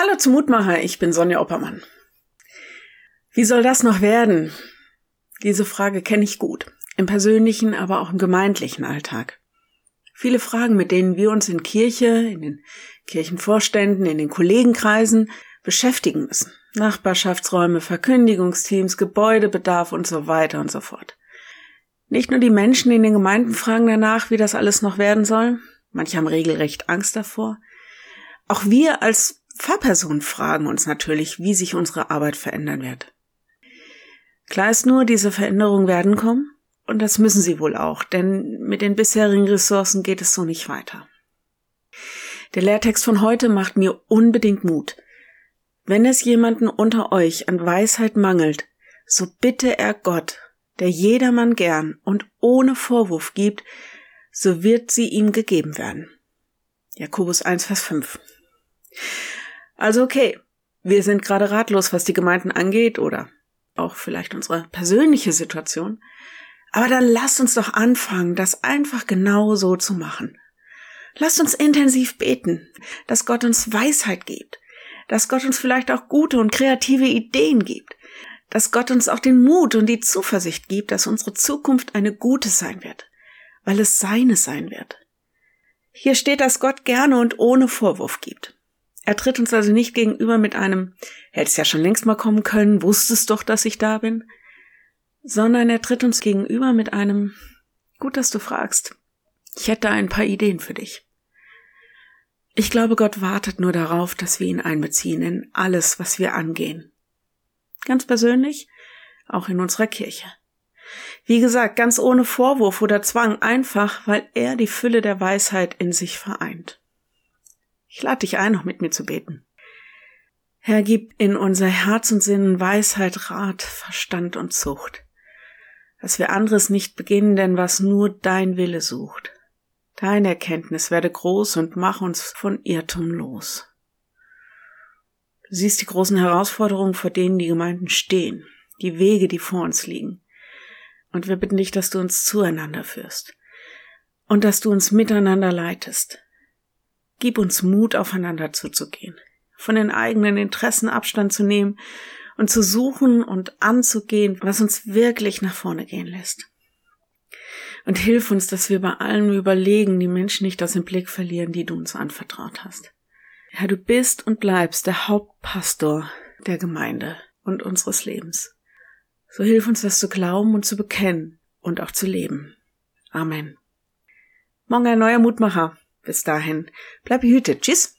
Hallo zum Mutmacher, ich bin Sonja Oppermann. Wie soll das noch werden? Diese Frage kenne ich gut, im persönlichen, aber auch im gemeindlichen Alltag. Viele Fragen, mit denen wir uns in Kirche, in den Kirchenvorständen, in den Kollegenkreisen beschäftigen müssen. Nachbarschaftsräume, Verkündigungsteams, Gebäudebedarf und so weiter und so fort. Nicht nur die Menschen in den Gemeinden fragen danach, wie das alles noch werden soll. Manche haben regelrecht Angst davor. Auch wir als Pfarrpersonen fragen uns natürlich, wie sich unsere Arbeit verändern wird. Klar ist nur, diese Veränderungen werden kommen, und das müssen sie wohl auch, denn mit den bisherigen Ressourcen geht es so nicht weiter. Der Lehrtext von heute macht mir unbedingt Mut. Wenn es jemanden unter euch an Weisheit mangelt, so bitte er Gott, der jedermann gern und ohne Vorwurf gibt, so wird sie ihm gegeben werden. Jakobus 1, Vers 5. Also okay, wir sind gerade ratlos, was die Gemeinden angeht oder auch vielleicht unsere persönliche Situation. Aber dann lasst uns doch anfangen, das einfach genau so zu machen. Lasst uns intensiv beten, dass Gott uns Weisheit gibt, dass Gott uns vielleicht auch gute und kreative Ideen gibt, dass Gott uns auch den Mut und die Zuversicht gibt, dass unsere Zukunft eine gute sein wird, weil es seine sein wird. Hier steht, dass Gott gerne und ohne Vorwurf gibt. Er tritt uns also nicht gegenüber mit einem, hättest ja schon längst mal kommen können, wusstest doch, dass ich da bin, sondern er tritt uns gegenüber mit einem, gut, dass du fragst. Ich hätte ein paar Ideen für dich. Ich glaube, Gott wartet nur darauf, dass wir ihn einbeziehen in alles, was wir angehen. Ganz persönlich, auch in unserer Kirche. Wie gesagt, ganz ohne Vorwurf oder Zwang, einfach, weil er die Fülle der Weisheit in sich vereint. Ich lade dich ein, noch mit mir zu beten. Herr, gib in unser Herz und Sinn Weisheit, Rat, Verstand und Zucht, dass wir anderes nicht beginnen, denn was nur dein Wille sucht. Deine Erkenntnis werde groß und mach uns von Irrtum los. Du siehst die großen Herausforderungen, vor denen die Gemeinden stehen, die Wege, die vor uns liegen. Und wir bitten dich, dass du uns zueinander führst und dass du uns miteinander leitest. Gib uns Mut, aufeinander zuzugehen, von den eigenen Interessen Abstand zu nehmen und zu suchen und anzugehen, was uns wirklich nach vorne gehen lässt. Und hilf uns, dass wir bei allem Überlegen die Menschen nicht aus dem Blick verlieren, die du uns anvertraut hast. Herr, du bist und bleibst der Hauptpastor der Gemeinde und unseres Lebens. So hilf uns, das zu glauben und zu bekennen und auch zu leben. Amen. Morgen ein neuer Mutmacher. Bis dahin, bleib behütet. Tschüss.